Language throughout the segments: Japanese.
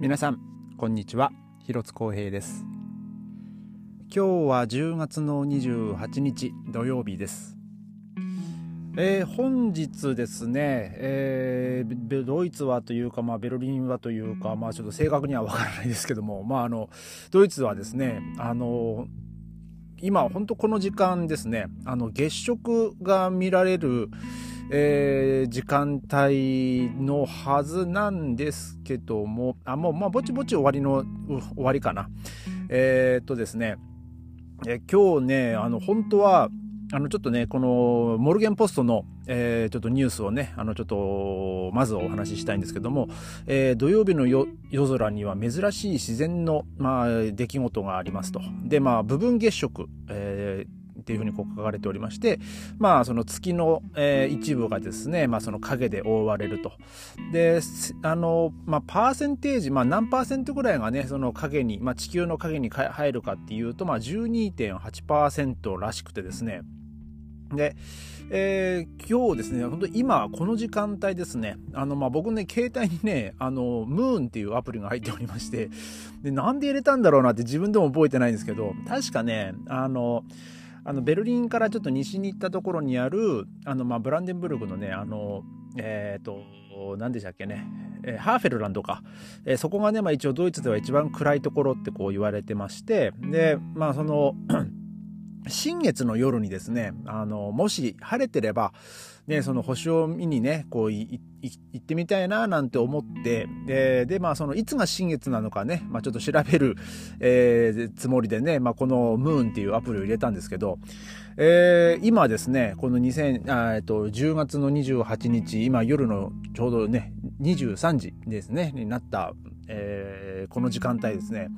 皆さんこんにちは。広津光平です。今日は10月の28日土曜日です。えー、本日ですね、えー、ドイツはというか、まあ、ベルリンはというか、まあ、ちょっと正確には分からないですけども、まあ、あのドイツはですねあの今本当この時間ですねあの月食が見られる、えー、時間帯のはずなんですけどもあもうまあぼちぼち終わりの終わりかなえー、っとですねえ今日ねあの本当はあのちょっとね、このモルゲンポストの、えー、ちょっとニュースをね、あのちょっとまずお話ししたいんですけども、えー、土曜日の夜空には珍しい自然の、まあ、出来事がありますと。で、まあ、部分月食、えーっていうふうにこう書かれておりまして、まあ、その月の、えー、一部がですね、まあ、その影で覆われると。で、あの、まあ、パーセンテージ、まあ、何パーセントぐらいがね、その影に、まあ、地球の影に入るかっていうと、まあ、12.8%らしくてですね、で、えー、今日ですね、本当今、この時間帯ですね、あの、まあ、僕ね、携帯にね、あの、ムーンっていうアプリが入っておりまして、で、なんで入れたんだろうなって自分でも覚えてないんですけど、確かね、あの、あのベルリンからちょっと西に行ったところにあるあの、まあ、ブランデンブルクのねあのえっ、ー、と何でしたっけね、えー、ハーフェルランドか、えー、そこがね、まあ、一応ドイツでは一番暗いところってこう言われてましてでまあその新月の夜にですね、あの、もし晴れてれば、ね、その星を見にね、こう行ってみたいななんて思って、で、でまあそのいつが新月なのかね、まあちょっと調べる、えー、つもりでね、まあこのムーンっていうアプリを入れたんですけど、えー、今ですね、この2000、えっと、10月の28日、今夜のちょうどね、23時ですね、になったえー、この時間帯ですね、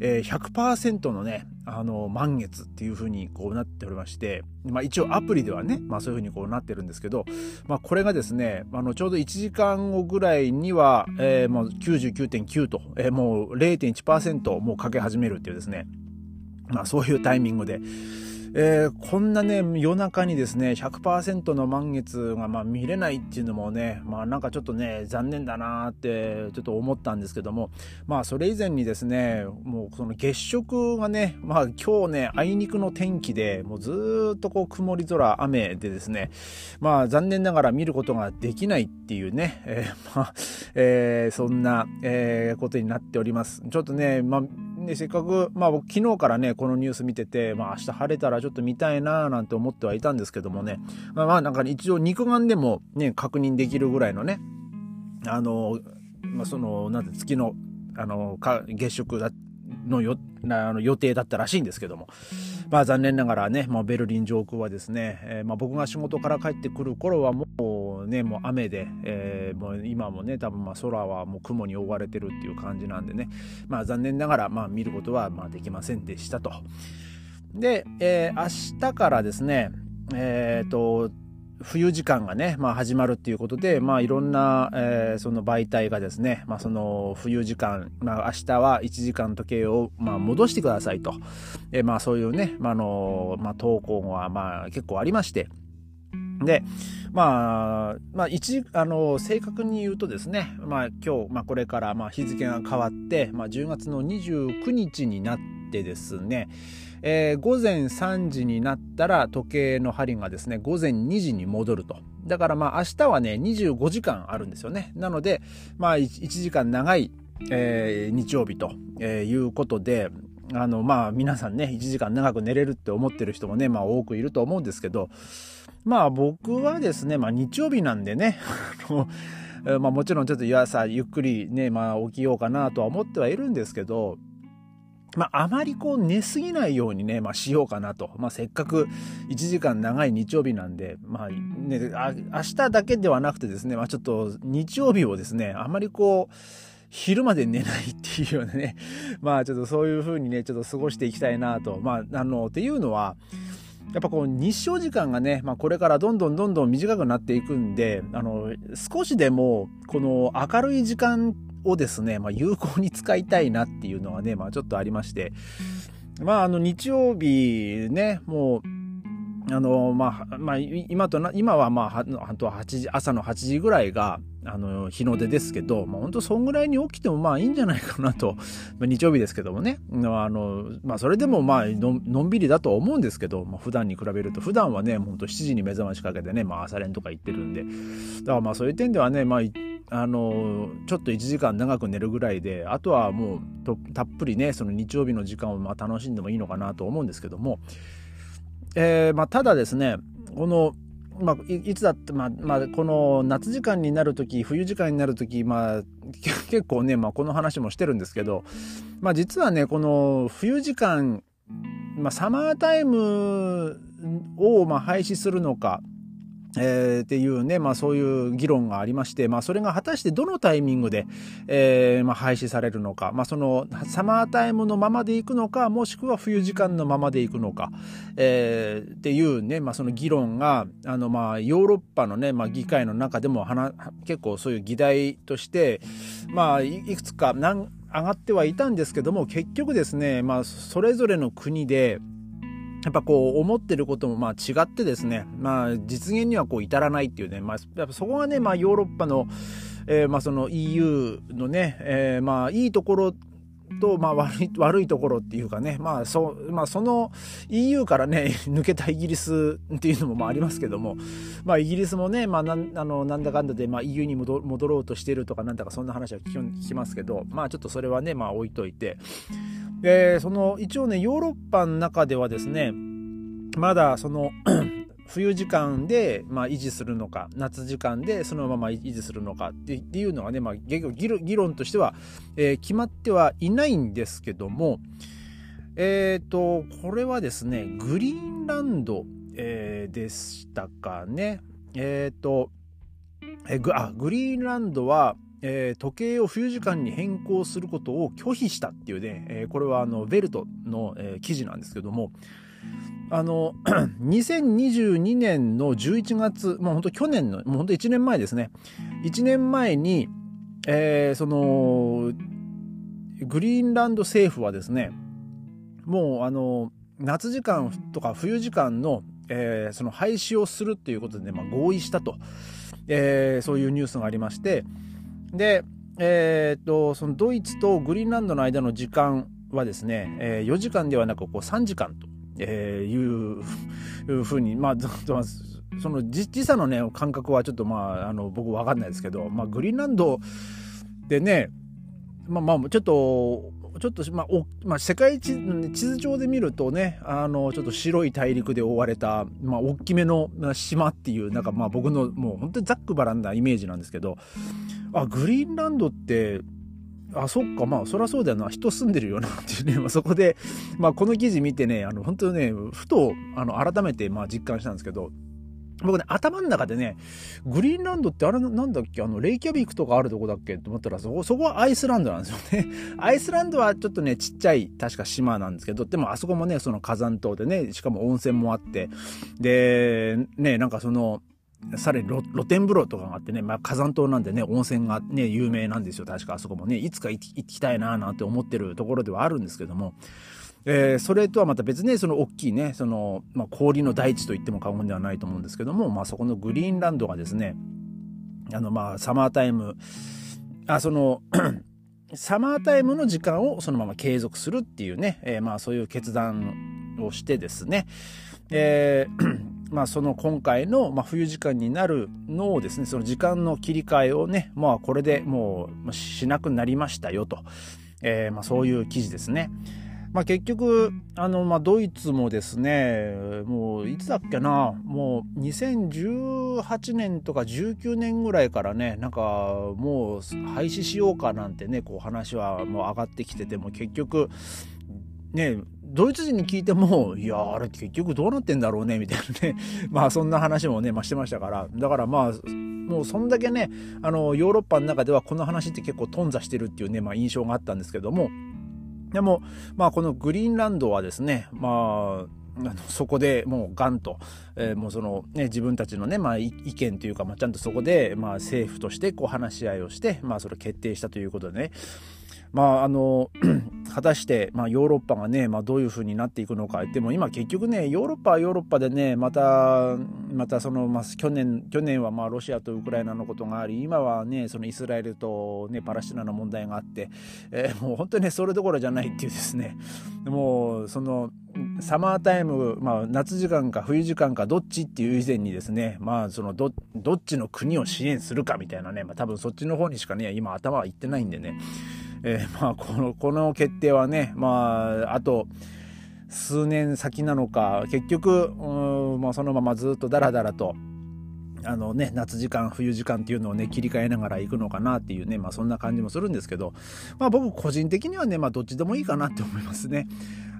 えー、100%のね、あの、満月っていう風にこうなっておりまして、まあ一応アプリではね、まあそういう風にこうなってるんですけど、まあこれがですね、あの、ちょうど1時間後ぐらいには、えー、もう99.9と、えー、もう0.1%もうかけ始めるっていうですね、まあそういうタイミングで、えー、こんなね、夜中にですね、100%の満月がまあ見れないっていうのもね、まあなんかちょっとね、残念だなってちょっと思ったんですけども、まあそれ以前にですね、もうその月食がね、まあ今日ね、あいにくの天気で、もうずっとこう曇り空、雨でですね、まあ残念ながら見ることができないっていうね、えー、まあ、えー、そんな、えー、ことになっております。ちょっとね、まあで、せっかく、まあ僕昨日からね、このニュース見てて、まあ明日晴れたらちょっと見たいなーなんて思ってはいたんですけどもね、まあまあなんか一応肉眼でもね、確認できるぐらいのね、あの、まあその、なんて月の、あの、月食だのよあの予定だったらしいんですけども、まあ残念ながらね、まあ、ベルリン上空はですね、えー、まあ、僕が仕事から帰ってくる頃はもうね、もう雨で、えー、もう今もね、多分まあ空はもう雲に覆われてるっていう感じなんでね、まあ残念ながらまあ見ることはまあできませんでしたと。で、えー、明日からですね、えっ、と、冬時間がね、まあ、始まるっていうことで、まあ、いろんな、えー、その媒体がですね、まあ、その冬時間、まあ、明日は1時間時計を、まあ、戻してくださいと、えー、まあ、そういうね、まあ、あの、まあ、投稿は、まあ、結構ありまして、で、まあ、まあ、一、あの、正確に言うとですね、まあ、今日、まあ、これから、まあ、日付が変わって、まあ、10月の29日になってですね、えー、午前3時になったら時計の針がですね、午前2時に戻ると。だからまあ明日はね、25時間あるんですよね。なので、まあ 1, 時間長い、えー、日曜日と、えー、いうことで、あのまあ皆さんね、1時間長く寝れるって思ってる人もね、まあ多くいると思うんですけど、まあ僕はですね、まあ日曜日なんでね、まあもちろんちょっと朝ゆっくりね、まあ起きようかなとは思ってはいるんですけど、まあ、あまりこう寝すぎないようにね、まあ、しようかなと。まあ、せっかく1時間長い日曜日なんで、まあ、ね、あ明日だけではなくてですね、まあ、ちょっと日曜日をですね、あまりこう、昼まで寝ないっていうようなね、まあちょっとそういう風にね、ちょっと過ごしていきたいなと。まあ、あの、っていうのは、やっぱこう日照時間がね、まあ、これからどんどんどんどん短くなっていくんで、あの、少しでもこの明るい時間をですね、まあ、有効に使いたいなっていうのはね、まあ、ちょっとありまして、まあ、あの、日曜日ね、もう、あのまあ、まあ、今とな今はまあはと8時朝の8時ぐらいがあの日の出ですけど、まあ、本当そんぐらいに起きてもまあいいんじゃないかなと、まあ、日曜日ですけどもね。あの、まあ、それでもまあのんびりだと思うんですけど、まあ、普段に比べると。普段はね本当7時に目覚ましかけてね、まあ、朝練とか行ってるんで。だからまあそういう点ではね、まあ、あのちょっと1時間長く寝るぐらいであとはもうたっぷりねその日曜日の時間をまあ楽しんでもいいのかなと思うんですけどもえーまあ、ただですねこの、まあ、いつだって、まあまあ、この夏時間になる時冬時間になる時、まあ、結構ね、まあ、この話もしてるんですけど、まあ、実はねこの冬時間、まあ、サマータイムをまあ廃止するのかえー、っていうね、まあそういう議論がありまして、まあそれが果たしてどのタイミングで、えー、まあ廃止されるのか、まあそのサマータイムのままでいくのか、もしくは冬時間のままでいくのか、えー、っていうね、まあその議論が、あのまあヨーロッパのね、まあ議会の中でも結構そういう議題として、まあいくつか上がってはいたんですけども、結局ですね、まあそれぞれの国で、やっぱこう思ってることもまあ違ってですね、まあ実現にはこう至らないっていうね、まあやっぱそこがね、まあヨーロッパの、えー、まあその EU のね、えー、まあいいところと、まあ悪い、悪いところっていうかね、まあそ、まあその EU からね、抜けたイギリスっていうのもまあありますけども、まあイギリスもね、まあなん、あの、なんだかんだで、まあ EU に戻ろうとしてるとかなんだかそんな話は聞きますけど、まあちょっとそれはね、まあ置いといて、で、その、一応ね、ヨーロッパの中ではですね、まだその 冬時間で、まあ、維持するのか夏時間でそのまま維持するのかっていうのはね、まあ、議論としては、えー、決まってはいないんですけどもえっ、ー、とこれはですねグリーンランド、えー、でしたかね。えっ、とえグあグリーンランドはえー、時計を冬時間に変更することを拒否したっていうね、えー、これはあのベルトの、えー、記事なんですけどもあの 2022年の11月もう本当去年のもう本当1年前ですね。1年前に、えー、そのグリーンランド政府はですねもうあの夏時間とか冬時間の、えー、その廃止をするっていうことで、ね、まあ、合意したと、えー、そういうニュースがありましてで、えーと、そのドイツとグリーンランドの間の時間はですね、えー、4時間ではなくこう3時間と、えー、いうふうに、まあ、その時差のね感覚はちょっとまああの僕分かんないですけど、まあ、グリーンランドでねまあまあちょっとちょっと、まあおまあ、世界地図上で見るとねあのちょっと白い大陸で覆われた、まあ、大きめの島っていうなんかまあ僕のもう本当にざっくばらんなイメージなんですけどあグリーンランドってあそっかまあそりゃそうだよな。人住んでるよなっていうね、まあ、そこで、まあ、この記事見てねあの本当ねふとあの改めてまあ実感したんですけど僕ね、頭の中でね、グリーンランドってあれなんだっけあの、レイキャビクとかあるとこだっけ？と思ったら、そこ、そこはアイスランドなんですよね。アイスランドはちょっとね、ちっちゃい、確か島なんですけど、でもあそこもね、その火山島でね、しかも温泉もあって、で、ね、なんかその、さらに露天風呂とかがあってね、まあ、火山島なんでね、温泉がね、有名なんですよ。確かあそこもね、いつか行きたいななんて思ってるところではあるんですけども、えー、それとはまた別にその大きいねその、まあ、氷の大地といっても過言ではないと思うんですけども、まあ、そこのグリーンランドがですねあのまあサマータイムあその サマータイムの時間をそのまま継続するっていうね、えー、まあそういう決断をしてですね、えー まあ、その今回の、まあ、冬時間になるのをですねその時間の切り替えをねまあこれでもうしなくなりましたよと、えーまあ、そういう記事ですね。まあ、結局あの、まあ、ドイツもですねもういつだっけなもう2018年とか19年ぐらいからねなんかもう廃止しようかなんてねこう話はもう上がってきてても結局ねドイツ人に聞いても、いや、あれ結局どうなってんだろうね、みたいなね。まあそんな話もね、まあしてましたから。だからまあ、もうそんだけね、あの、ヨーロッパの中ではこの話って結構頓挫してるっていうね、まあ印象があったんですけども、でも、まあ、このグリーンランドはですね、まあ、そこでもうガンと、えー、もうそのね自分たちのねまあ意見というか、まあ、ちゃんとそこでまあ政府としてこう話し合いをしてまあそれを決定したということでねまああの 果たして、まあ、ヨーロッパがね、まあ、どういうふうになっていくのか。でも今結局ねヨーロッパはヨーロッパでねまたまたその、まあ、去年去年はまあロシアとウクライナのことがあり今はねそのイスラエルと、ね、パレスチナの問題があって、えー、もう本当にねそれどころじゃないっていうですね。もうそのサマータイム、まあ、夏時間か冬時間かどっちっていう以前にですね、まあ、そのどどっちの国を支援するかみたいなね、まあ、多分そっちの方にしかね今頭はいってないんでね。えー、まあこのこの決定はねまああと数年先なのか結局うん、まあ、そのままずっとダラダラとあのね、夏時間冬時間っていうのをね切り替えながら行くのかなっていうね、まあ、そんな感じもするんですけど、まあ、僕個人的にはね、まあ、どっちでもいいかなって思いますね。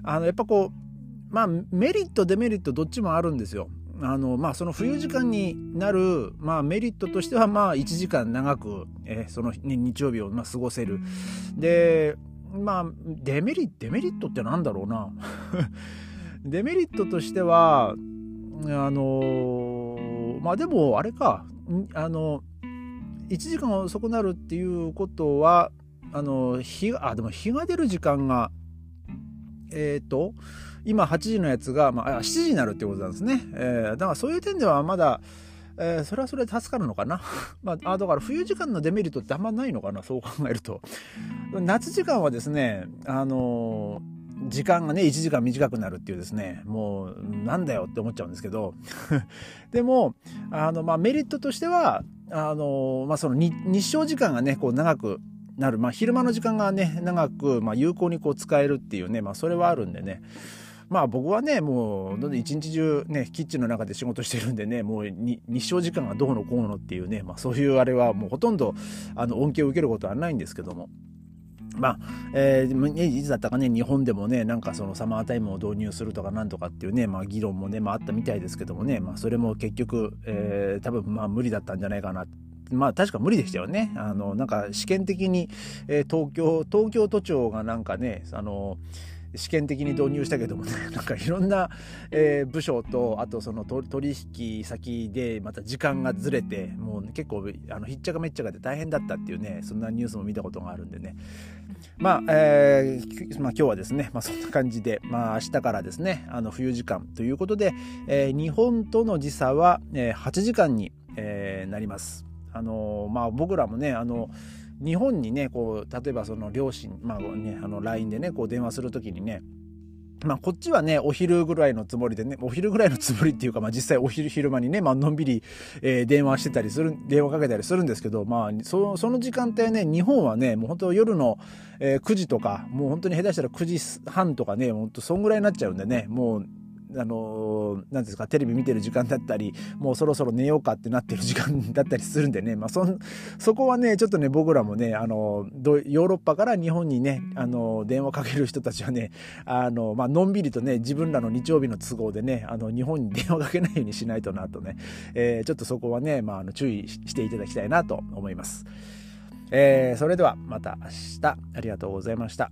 あのやっぱこうまあメリットデメリットどっちもあるんですよ。あのまあ、その冬時間になる、まあ、メリットとしてはまあ1時間長く、えー、その、ね、日曜日をまあ過ごせる。でまあデメリットデメリットってなんだろうな。デメリットとしてはあのー、まあでもあれか。あの1時間遅くなるっていうことはあの日あでも日が出る時間がえっ、ー、と今8時のやつが、まあ、7時になるってことなんですね。えー、だからそういう点ではまだ、えー、それはそれで助かるのかな。まあ、だから冬時間のデメリットってあんまないのかな、そう考えると。夏時間はですね、あのー、時間がね、1時間短くなるっていうですね、もう、なんだよって思っちゃうんですけど、でも、あの、まあ、メリットとしては、あのまあ、その日照時間がね、こう長くなる。まあ、昼間の時間がね、長く、まあ、有効にこう使えるっていうね、まあ、それはあるんでね、まあ僕はねもう一日中ねキッチンの中で仕事してるんでねもう日照時間がどうのこうのっていうね、まあ、そういうあれはもうほとんどあの恩恵を受けることはないんですけども。まあ、えー、いつだったかね、日本でもね、なんかそのサマータイムを導入するとかなんとかっていうね、まあ議論もね、まああったみたいですけどもね、まあそれも結局、えー、多分まあ無理だったんじゃないかな。まあ確か無理でしたよね。あの、なんか試験的に、えー、東京、東京都庁がなんかね、あの、試験的に導入したけどもね。なんかいろんな、えー、部署とあとその取引先でまた時間がずれてもう結構あのひっちゃかめっちゃかで大変だったっていうねそんなニュースも見たことがあるんでね。まあ、えー、まあ、今日はですね、まあ、そんな感じで、まあ、明日からですねあの冬時間ということで、えー、日本との時差は、えー、8時間に、えー、なります。あのまあ、僕らもねあの、日本にねこう例えばその両親、まあね、あの LINE でねこう電話する時にねまあ、こっちはね、お昼ぐらいのつもりでね、お昼ぐらいのつもりっていうか、まあ、実際お昼昼間にね、まあのんびり、えー、電話してたりする、電話かけたりするんですけど、まあ、そその時間帯ね、日本はね、もう本当夜の、えー、9時とか、もう本当に下手したら9時半とかね、本当そんぐらいになっちゃうんでね、もうあの何ですかテレビ見てる時間だったりもうそろそろ寝ようかってなってる時間だったりするんでね、まあ、そそこはねちょっとね僕らもねあのヨーロッパから日本にねあの電話かける人たちはねあの、まあのんびりとね自分らの日曜日の都合でねあの日本に電話かけないようにしないとなとね、えー、ちょっとそこはね、まあ、あの注意していただきたいなと思います。えー、それではまた明日ありがとうございました。